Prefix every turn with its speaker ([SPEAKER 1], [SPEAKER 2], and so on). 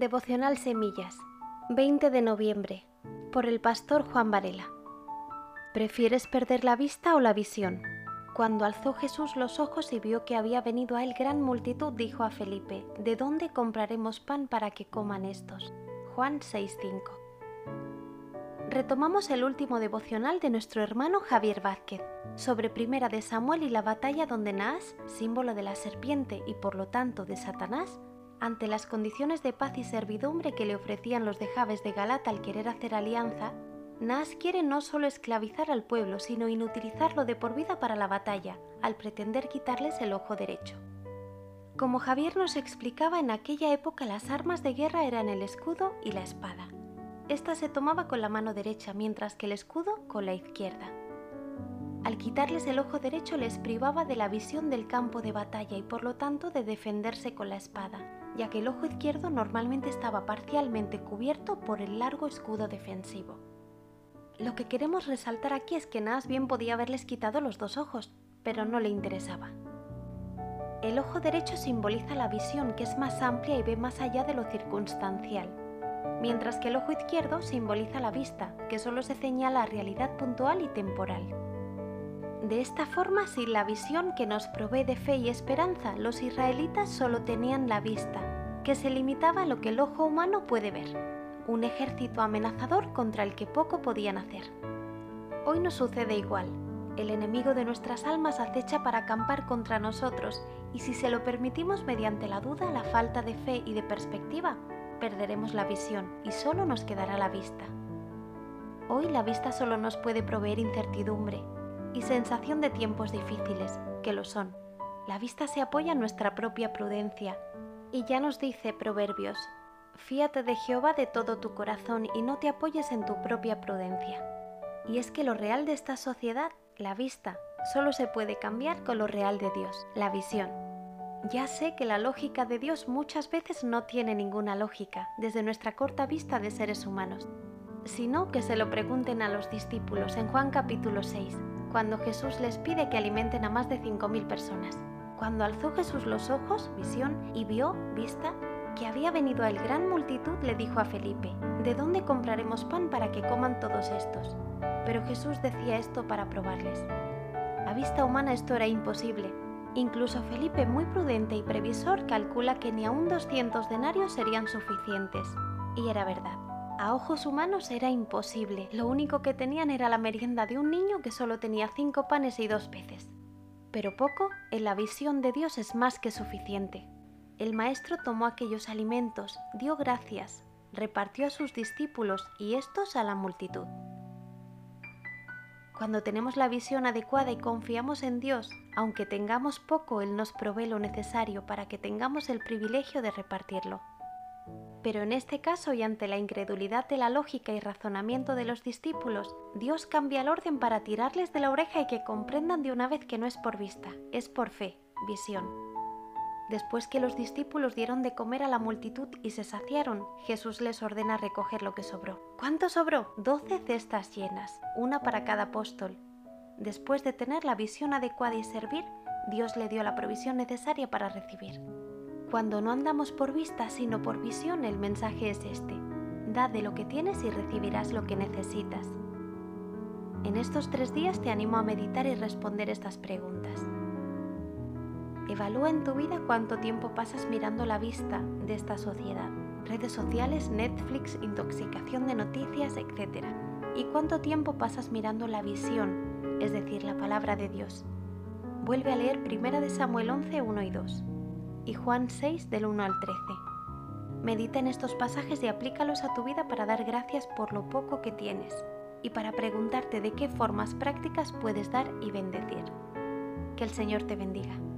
[SPEAKER 1] Devocional Semillas, 20 de noviembre, por el pastor Juan Varela. ¿Prefieres perder la vista o la visión? Cuando alzó Jesús los ojos y vio que había venido a él gran multitud, dijo a Felipe, ¿De dónde compraremos pan para que coman estos? Juan 6:5. Retomamos el último devocional de nuestro hermano Javier Vázquez, sobre Primera de Samuel y la batalla donde Naas, símbolo de la serpiente y por lo tanto de Satanás, ante las condiciones de paz y servidumbre que le ofrecían los de Jabes de Galata al querer hacer alianza, Naas quiere no solo esclavizar al pueblo, sino inutilizarlo de por vida para la batalla, al pretender quitarles el ojo derecho. Como Javier nos explicaba, en aquella época las armas de guerra eran el escudo y la espada. Esta se tomaba con la mano derecha, mientras que el escudo con la izquierda. Al quitarles el ojo derecho les privaba de la visión del campo de batalla y por lo tanto de defenderse con la espada, ya que el ojo izquierdo normalmente estaba parcialmente cubierto por el largo escudo defensivo. Lo que queremos resaltar aquí es que Naas bien podía haberles quitado los dos ojos, pero no le interesaba. El ojo derecho simboliza la visión que es más amplia y ve más allá de lo circunstancial, mientras que el ojo izquierdo simboliza la vista, que solo se señala a realidad puntual y temporal. De esta forma, sin la visión que nos provee de fe y esperanza, los israelitas solo tenían la vista, que se limitaba a lo que el ojo humano puede ver, un ejército amenazador contra el que poco podían hacer. Hoy nos sucede igual. El enemigo de nuestras almas acecha para acampar contra nosotros y si se lo permitimos mediante la duda, la falta de fe y de perspectiva, perderemos la visión y solo nos quedará la vista. Hoy la vista solo nos puede proveer incertidumbre, y sensación de tiempos difíciles, que lo son. La vista se apoya en nuestra propia prudencia. Y ya nos dice Proverbios, fíate de Jehová de todo tu corazón y no te apoyes en tu propia prudencia. Y es que lo real de esta sociedad, la vista, solo se puede cambiar con lo real de Dios, la visión. Ya sé que la lógica de Dios muchas veces no tiene ninguna lógica desde nuestra corta vista de seres humanos, sino que se lo pregunten a los discípulos en Juan capítulo 6, cuando Jesús les pide que alimenten a más de 5.000 personas. Cuando alzó Jesús los ojos, visión, y vio, vista, que había venido a él gran multitud, le dijo a Felipe, ¿de dónde compraremos pan para que coman todos estos? Pero Jesús decía esto para probarles. A vista humana esto era imposible. Incluso Felipe, muy prudente y previsor, calcula que ni aún 200 denarios serían suficientes. Y era verdad. A ojos humanos era imposible. Lo único que tenían era la merienda de un niño que solo tenía cinco panes y dos peces. Pero poco, en la visión de Dios es más que suficiente. El maestro tomó aquellos alimentos, dio gracias, repartió a sus discípulos y estos a la multitud. Cuando tenemos la visión adecuada y confiamos en Dios, aunque tengamos poco, Él nos provee lo necesario para que tengamos el privilegio de repartirlo. Pero en este caso y ante la incredulidad de la lógica y razonamiento de los discípulos, Dios cambia el orden para tirarles de la oreja y que comprendan de una vez que no es por vista, es por fe, visión. Después que los discípulos dieron de comer a la multitud y se saciaron, Jesús les ordena recoger lo que sobró. ¿Cuánto sobró? Doce cestas llenas, una para cada apóstol. Después de tener la visión adecuada y servir, Dios le dio la provisión necesaria para recibir. Cuando no andamos por vista sino por visión, el mensaje es este. Da de lo que tienes y recibirás lo que necesitas. En estos tres días te animo a meditar y responder estas preguntas. Evalúa en tu vida cuánto tiempo pasas mirando la vista de esta sociedad, redes sociales, Netflix, intoxicación de noticias, etc. Y cuánto tiempo pasas mirando la visión, es decir, la palabra de Dios. Vuelve a leer 1 Samuel 11, 1 y 2 y Juan 6 del 1 al 13. Medita en estos pasajes y aplícalos a tu vida para dar gracias por lo poco que tienes y para preguntarte de qué formas prácticas puedes dar y bendecir. Que el Señor te bendiga.